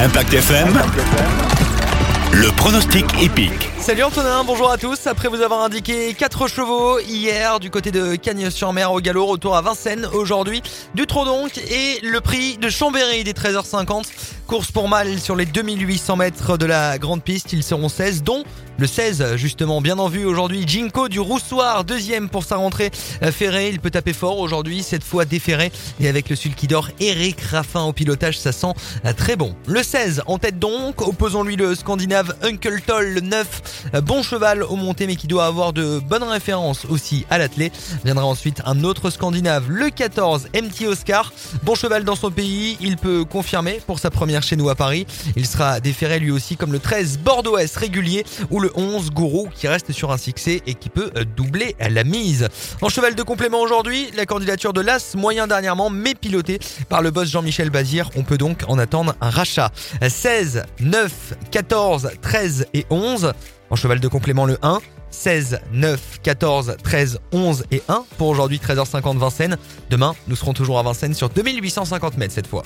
Impact FM. Le pronostic épique. Salut Antonin, bonjour à tous. Après vous avoir indiqué 4 chevaux hier du côté de Cagnes-sur-Mer au galop, retour à Vincennes aujourd'hui. Du trot donc et le prix de Chambéry des 13h50. Course pour mal sur les 2800 mètres de la grande piste. Ils seront 16 dont le 16 justement bien en vue aujourd'hui. Jinko du Roussoir, deuxième pour sa rentrée euh, ferré. Il peut taper fort aujourd'hui, cette fois déferré. Et avec le sulky d'or, Eric Raffin au pilotage, ça sent euh, très bon. Le 16 en tête donc, opposons-lui le Scandinave Uncle Toll, le 9. euh, Bon cheval au monté mais qui doit avoir de bonnes références aussi à l'attelé. Viendra ensuite un autre Scandinave, le 14 MT Oscar. Bon cheval dans son pays, il peut confirmer pour sa première chez nous à Paris. Il sera déféré lui aussi comme le 13 Bordeaux S régulier ou le 11 Gourou qui reste sur un succès et qui peut euh, doubler la mise. En cheval de complément aujourd'hui, la candidature de l'As moyen dernièrement mais piloté par le boss Jean-Michel Bazir. On peut donc en attendre un rachat. 16, 9, 14, 13 et 11. En cheval de complément le 1. 16, 9, 14, 13, 11 et 1 pour aujourd'hui 13h50 Vincennes. Demain, nous serons toujours à Vincennes sur 2850 mètres cette fois.